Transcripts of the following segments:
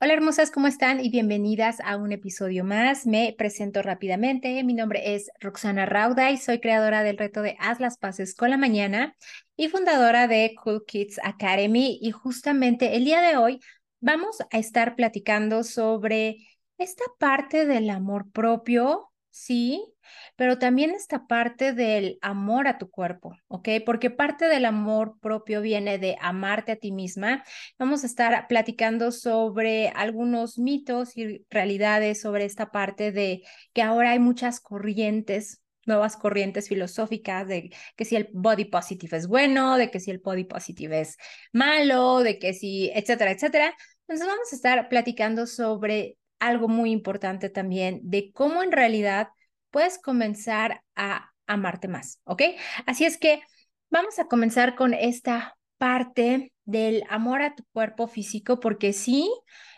Hola hermosas, ¿cómo están? Y bienvenidas a un episodio más. Me presento rápidamente. Mi nombre es Roxana Rauda y soy creadora del reto de Haz las Paces con la Mañana y fundadora de Cool Kids Academy. Y justamente el día de hoy vamos a estar platicando sobre esta parte del amor propio, ¿sí? Pero también esta parte del amor a tu cuerpo, ¿ok? Porque parte del amor propio viene de amarte a ti misma. Vamos a estar platicando sobre algunos mitos y realidades sobre esta parte de que ahora hay muchas corrientes nuevas corrientes filosóficas de que si el body positive es bueno, de que si el body positive es malo, de que si, etcétera, etcétera. Entonces vamos a estar platicando sobre algo muy importante también de cómo en realidad puedes comenzar a amarte más, ¿ok? Así es que vamos a comenzar con esta parte del amor a tu cuerpo físico, porque sí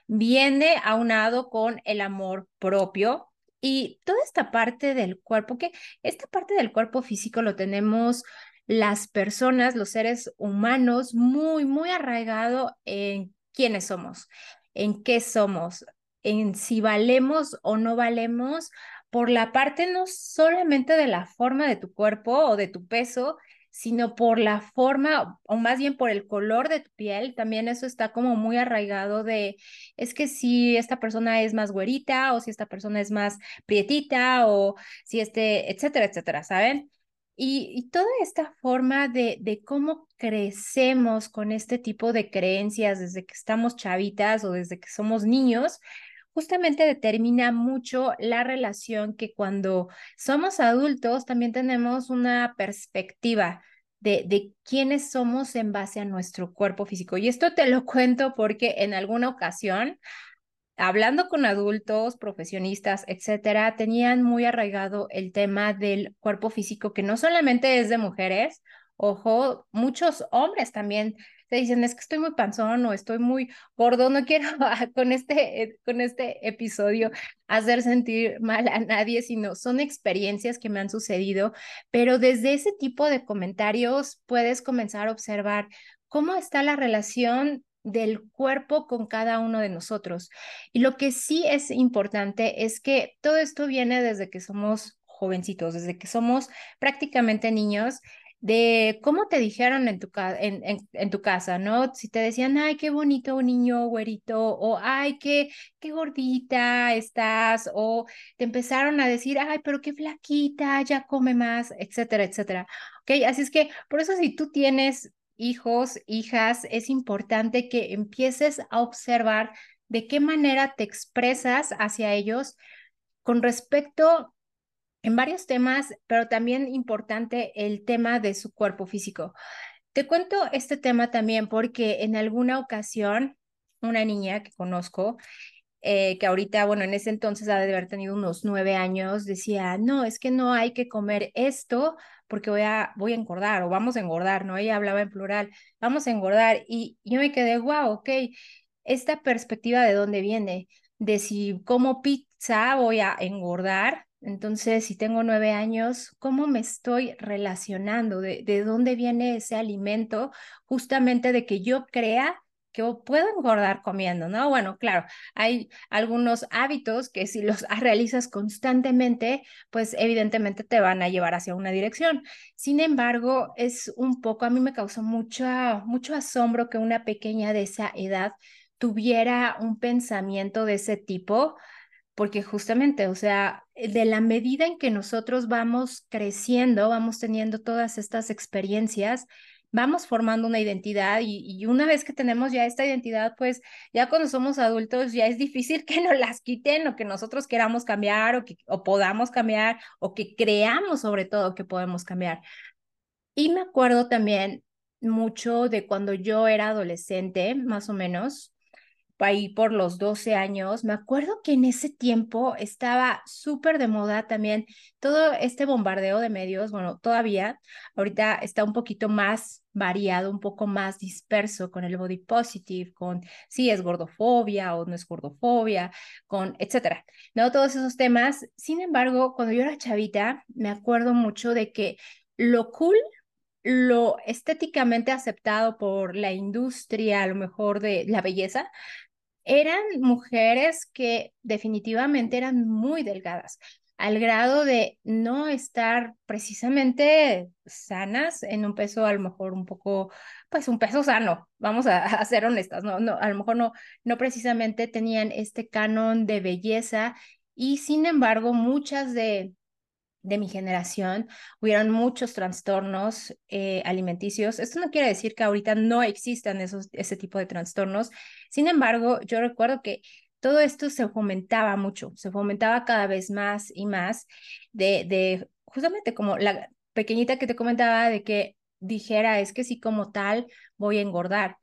viene aunado con el amor propio y toda esta parte del cuerpo, que esta parte del cuerpo físico lo tenemos las personas, los seres humanos, muy, muy arraigado en quiénes somos, en qué somos, en si valemos o no valemos por la parte no solamente de la forma de tu cuerpo o de tu peso, sino por la forma, o más bien por el color de tu piel, también eso está como muy arraigado de, es que si esta persona es más güerita o si esta persona es más prietita o si este, etcétera, etcétera, ¿saben? Y, y toda esta forma de, de cómo crecemos con este tipo de creencias desde que estamos chavitas o desde que somos niños, justamente determina mucho la relación que cuando somos adultos también tenemos una perspectiva de, de quiénes somos en base a nuestro cuerpo físico. Y esto te lo cuento porque en alguna ocasión, hablando con adultos, profesionistas, etcétera, tenían muy arraigado el tema del cuerpo físico, que no solamente es de mujeres, ojo, muchos hombres también te dicen, es que estoy muy panzón o estoy muy gordo, no quiero con este, eh, con este episodio hacer sentir mal a nadie, sino son experiencias que me han sucedido, pero desde ese tipo de comentarios puedes comenzar a observar cómo está la relación del cuerpo con cada uno de nosotros. Y lo que sí es importante es que todo esto viene desde que somos jovencitos, desde que somos prácticamente niños de cómo te dijeron en tu, en, tu casa, ¿no? Si te decían, ay, qué bonito niño güerito, o ay, qué, qué gordita estás, o te empezaron a decir, ay, pero qué flaquita, ya come más, etcétera, etcétera. Ok, así es que por eso si tú tienes hijos, hijas, es importante que empieces a observar de qué manera te expresas hacia ellos con respecto en varios temas, pero también importante el tema de su cuerpo físico. Te cuento este tema también porque en alguna ocasión una niña que conozco, eh, que ahorita, bueno, en ese entonces ha de haber tenido unos nueve años, decía, no, es que no hay que comer esto porque voy a, voy a engordar o vamos a engordar, ¿no? Ella hablaba en plural, vamos a engordar. Y yo me quedé, wow, ok, esta perspectiva de dónde viene, de si como pizza voy a engordar entonces, si tengo nueve años, ¿cómo me estoy relacionando? ¿De, de dónde viene ese alimento? Justamente de que yo crea que puedo engordar comiendo, ¿no? Bueno, claro, hay algunos hábitos que si los realizas constantemente, pues evidentemente te van a llevar hacia una dirección. Sin embargo, es un poco, a mí me causó mucho, mucho asombro que una pequeña de esa edad tuviera un pensamiento de ese tipo porque justamente, o sea, de la medida en que nosotros vamos creciendo, vamos teniendo todas estas experiencias, vamos formando una identidad y, una vez que tenemos ya esta identidad, pues ya cuando somos adultos ya es difícil que nos las quiten o que nosotros queramos cambiar o que o podamos cambiar o que creamos sobre todo que podemos cambiar. Y me acuerdo también mucho de cuando yo era adolescente, más o menos, ahí por los 12 años, me acuerdo que en ese tiempo estaba súper de moda también todo este bombardeo de medios, bueno, todavía, ahorita está un poquito más variado, un poco más disperso con el body positive, con si es gordofobia o no es gordofobia, con etcétera, ¿no? Todos esos temas. Sin embargo, cuando yo era chavita, me acuerdo mucho de que lo cool lo estéticamente aceptado por la industria, a lo mejor de la belleza, eran mujeres que definitivamente eran muy delgadas, al grado de no estar precisamente sanas en un peso a lo mejor un poco, pues un peso sano, vamos a, ser honestas, no, no, a lo mejor no, no precisamente tenían este canon de belleza y sin embargo muchas de de mi generación, hubieron muchos trastornos eh, alimenticios. Esto no quiere decir que ahorita no existan esos, ese tipo de trastornos. Sin embargo, yo recuerdo que todo esto se fomentaba mucho, se fomentaba cada vez más y más de, de justamente como la pequeñita que te comentaba de que dijera, es que sí como tal voy a engordar.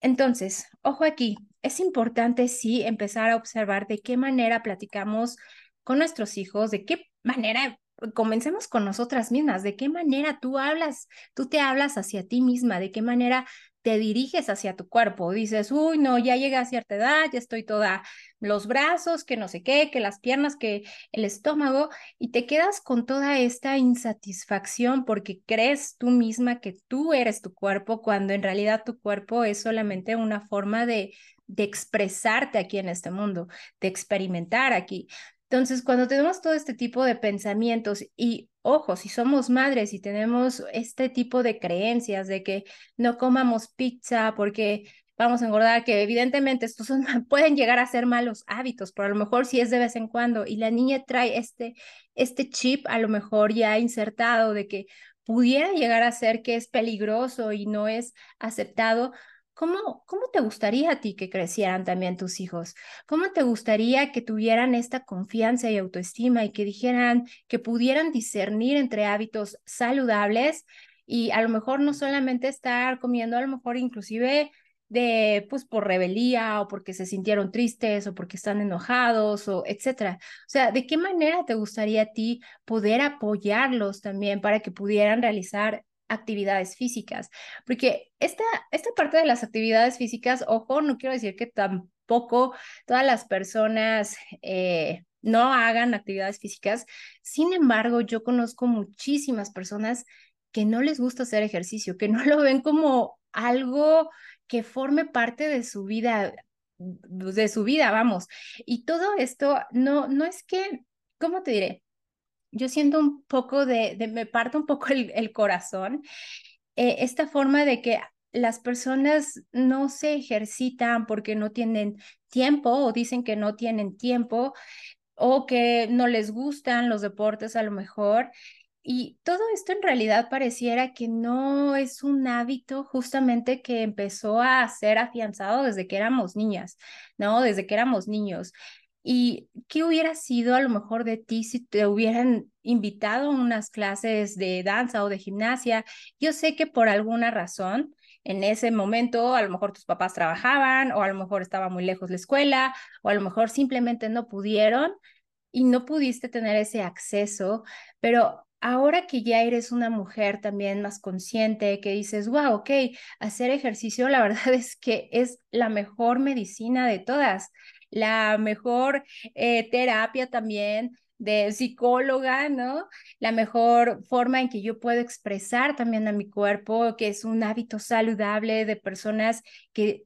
Entonces, ojo aquí, es importante sí empezar a observar de qué manera platicamos con nuestros hijos, de qué manera comencemos con nosotras mismas, de qué manera tú hablas, tú te hablas hacia ti misma, de qué manera te diriges hacia tu cuerpo. Dices, uy, no, ya llegué a cierta edad, ya estoy toda los brazos, que no sé qué, que las piernas, que el estómago, y te quedas con toda esta insatisfacción porque crees tú misma que tú eres tu cuerpo, cuando en realidad tu cuerpo es solamente una forma de, de expresarte aquí en este mundo, de experimentar aquí. Entonces, cuando tenemos todo este tipo de pensamientos y, ojo, si somos madres y tenemos este tipo de creencias de que no comamos pizza porque vamos a engordar, que evidentemente estos son, pueden llegar a ser malos hábitos, pero a lo mejor si es de vez en cuando y la niña trae este, este chip a lo mejor ya insertado de que pudiera llegar a ser que es peligroso y no es aceptado, ¿Cómo, ¿Cómo te gustaría a ti que crecieran también tus hijos? ¿Cómo te gustaría que tuvieran esta confianza y autoestima y que dijeran, que pudieran discernir entre hábitos saludables y a lo mejor no solamente estar comiendo, a lo mejor inclusive de, pues, por rebeldía o porque se sintieron tristes o porque están enojados o etcétera. O sea, ¿de qué manera te gustaría a ti poder apoyarlos también para que pudieran realizar actividades físicas, porque esta, esta parte de las actividades físicas, ojo, no quiero decir que tampoco todas las personas eh, no hagan actividades físicas, sin embargo, yo conozco muchísimas personas que no les gusta hacer ejercicio, que no lo ven como algo que forme parte de su vida, de su vida, vamos. Y todo esto no, no es que, ¿cómo te diré? Yo siento un poco de, me parte un poco el, corazón, eh, esta forma de que las personas no se ejercitan porque no tienen tiempo o dicen que no tienen tiempo o que no les gustan los deportes a lo mejor. Y todo esto en realidad pareciera que no es un hábito justamente que empezó a ser afianzado desde que éramos niñas, ¿no? Desde que éramos niños. ¿Y qué hubiera sido a lo mejor de ti si te hubieran invitado a unas clases de danza o de gimnasia? Yo sé que por alguna razón en ese momento a lo mejor tus papás trabajaban o a lo mejor estaba muy lejos la escuela o a lo mejor simplemente no pudieron y no pudiste tener ese acceso, pero ahora que ya eres una mujer también más consciente, que dices, wow, ok, hacer ejercicio, la verdad es que es la mejor medicina de todas la mejor eh, terapia también de psicóloga, ¿no? La mejor forma en que yo puedo expresar también a mi cuerpo, que es un hábito saludable de personas que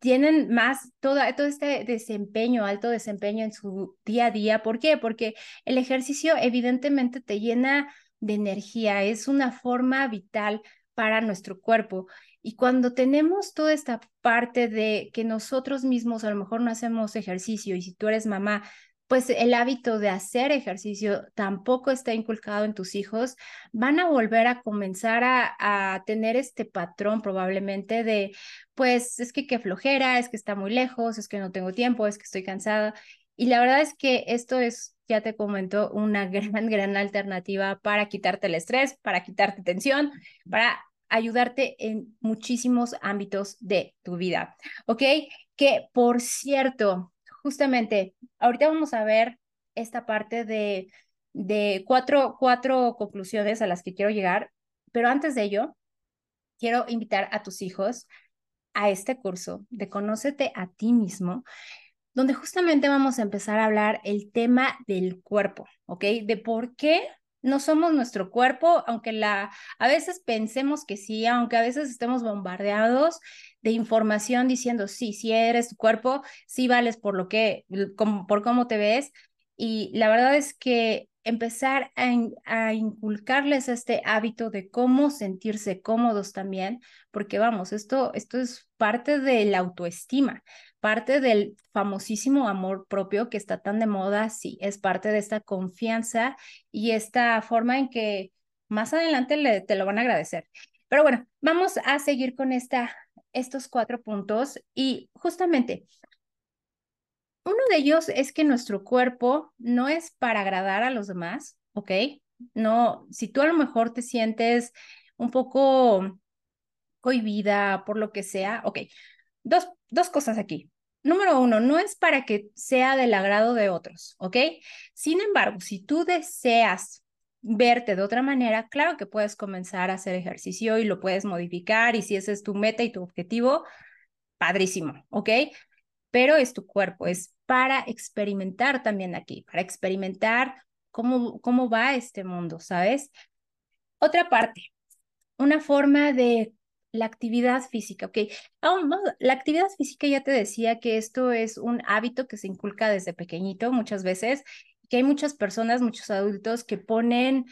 tienen más todo, todo este desempeño, alto desempeño en su día a día. ¿Por qué? Porque el ejercicio evidentemente te llena de energía, es una forma vital para nuestro cuerpo. Y cuando tenemos toda esta parte de que nosotros mismos a lo mejor no hacemos ejercicio y si tú eres mamá, pues el hábito de hacer ejercicio tampoco está inculcado en tus hijos, van a volver a comenzar a, tener este patrón probablemente de, pues es que qué flojera, es que está muy lejos, es que no tengo tiempo, es que estoy cansada. Y la verdad es que esto es, ya te comento, una gran, gran alternativa para quitarte el estrés, para quitarte tensión, para ayudarte en muchísimos ámbitos de tu vida, ¿ok? Que por cierto, justamente, ahorita vamos a ver esta parte de, de cuatro, cuatro conclusiones a las que quiero llegar, pero antes de ello, quiero invitar a tus hijos a este curso de Conócete a ti mismo, donde justamente vamos a empezar a hablar el tema del cuerpo, ¿ok? De por qué no somos nuestro cuerpo, aunque la, a veces pensemos que sí, aunque a veces estemos bombardeados de información diciendo, sí, sí eres tu cuerpo, sí vales por lo que, como, por cómo te ves. Y la verdad es que empezar a, a, inculcarles este hábito de cómo sentirse cómodos también, porque vamos, esto, esto es parte de la autoestima, parte del famosísimo amor propio que está tan de moda, sí, es parte de esta confianza y esta forma en que más adelante le, te lo van a agradecer. Pero bueno, vamos a seguir con esta, estos cuatro puntos y justamente uno de ellos es que nuestro cuerpo no es para agradar a los demás, ¿ok? No, si tú a lo mejor te sientes un poco cohibida por lo que sea, ok. Dos, dos cosas aquí. Número uno, no es para que sea del agrado de otros, ¿ok? Sin embargo, si tú deseas verte de otra manera, claro que puedes comenzar a hacer ejercicio y lo puedes modificar y si ese es tu meta y tu objetivo, padrísimo, ¿ok? Pero es tu cuerpo, es para experimentar también aquí, para experimentar cómo, cómo va este mundo, ¿sabes? Otra parte, una forma de la actividad física, ok. la actividad física ya te decía que esto es un hábito que se inculca desde pequeñito muchas veces, que hay muchas personas, muchos adultos que ponen,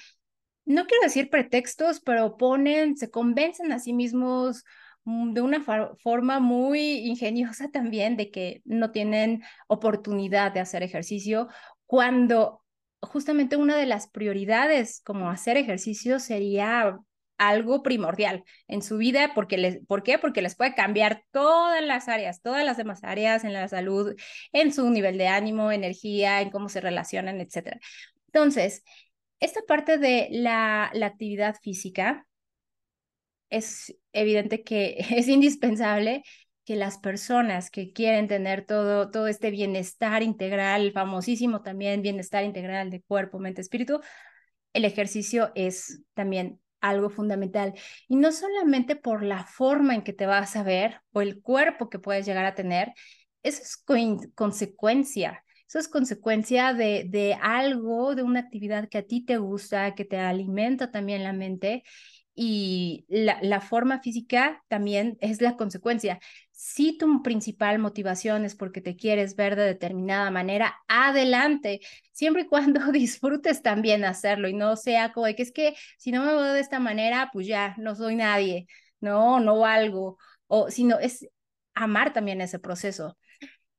no quiero decir pretextos, pero ponen, se convencen a sí mismos Mm, de una forma muy ingeniosa también de que no tienen oportunidad de hacer ejercicio cuando justamente una de las prioridades como hacer ejercicio sería algo primordial en su vida porque les, ¿por qué? Porque les puede cambiar todas las áreas, todas las demás áreas en la salud, en su nivel de ánimo, energía, en cómo se relacionan, etcétera. Entonces, esta parte de la, la actividad física es evidente que es indispensable que las personas que quieren tener todo, todo este bienestar integral, famosísimo también bienestar integral de cuerpo, mente, espíritu, el ejercicio es también algo fundamental. Y no solamente por la forma en que te vas a ver o el cuerpo que puedes llegar a tener, eso es consecuencia. Eso es consecuencia de, de algo, de una actividad que a ti te gusta, que te alimenta también la mente y la, forma física también es la consecuencia. Si tu principal motivación es porque te quieres ver de determinada manera, adelante, siempre y cuando disfrutes también hacerlo y no sea como que es que si no me veo de esta manera, pues ya no soy nadie, no, no valgo, o sino es amar también ese proceso.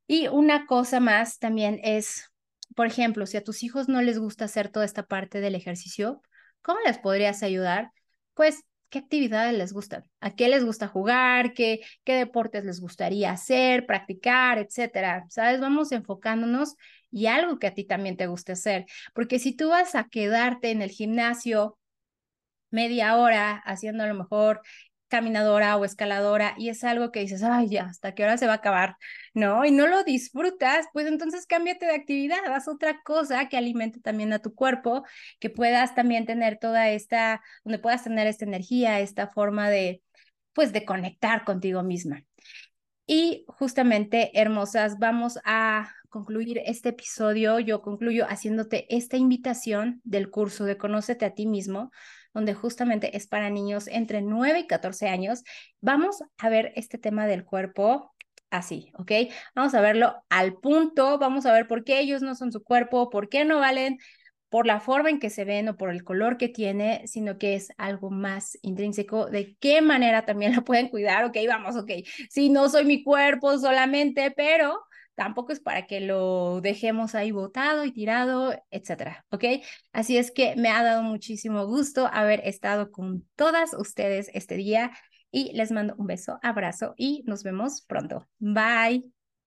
Y una cosa más también es, por ejemplo, si a tus hijos no les gusta hacer toda esta parte del ejercicio, ¿cómo les podrías ayudar? pues, ¿qué actividades les gustan? ¿A qué les gusta jugar? ¿Qué, qué deportes les gustaría hacer, practicar, etcétera? ¿Sabes? Vamos enfocándonos y algo que a ti también te guste hacer. Porque si tú vas a quedarte en el gimnasio media hora haciendo a lo mejor caminadora o escaladora y es algo que dices, ay, ya, ¿hasta qué hora se va a acabar? ¿No? Y no lo disfrutas, pues entonces cámbiate de actividad, haz otra cosa que alimente también a tu cuerpo, que puedas también tener toda esta, donde puedas tener esta energía, esta forma de, pues, de conectar contigo misma. Y justamente, hermosas, vamos a concluir este episodio. Yo concluyo haciéndote esta invitación del curso de Conócete a ti mismo, donde justamente es para niños entre 9 y 14 años. Vamos a ver este tema del cuerpo así, ¿ok? Vamos a verlo al punto, vamos a ver por qué ellos no son su cuerpo, por qué no valen por la forma en que se ven o por el color que tiene, sino que es algo más intrínseco, de qué manera también lo pueden cuidar, ok, vamos, ok, si no soy mi cuerpo solamente, pero tampoco es para que lo dejemos ahí botado y tirado, etcétera, ¿ok? Así es que me ha dado muchísimo gusto haber estado con todas ustedes este día y les mando un beso, abrazo y nos vemos pronto. Bye.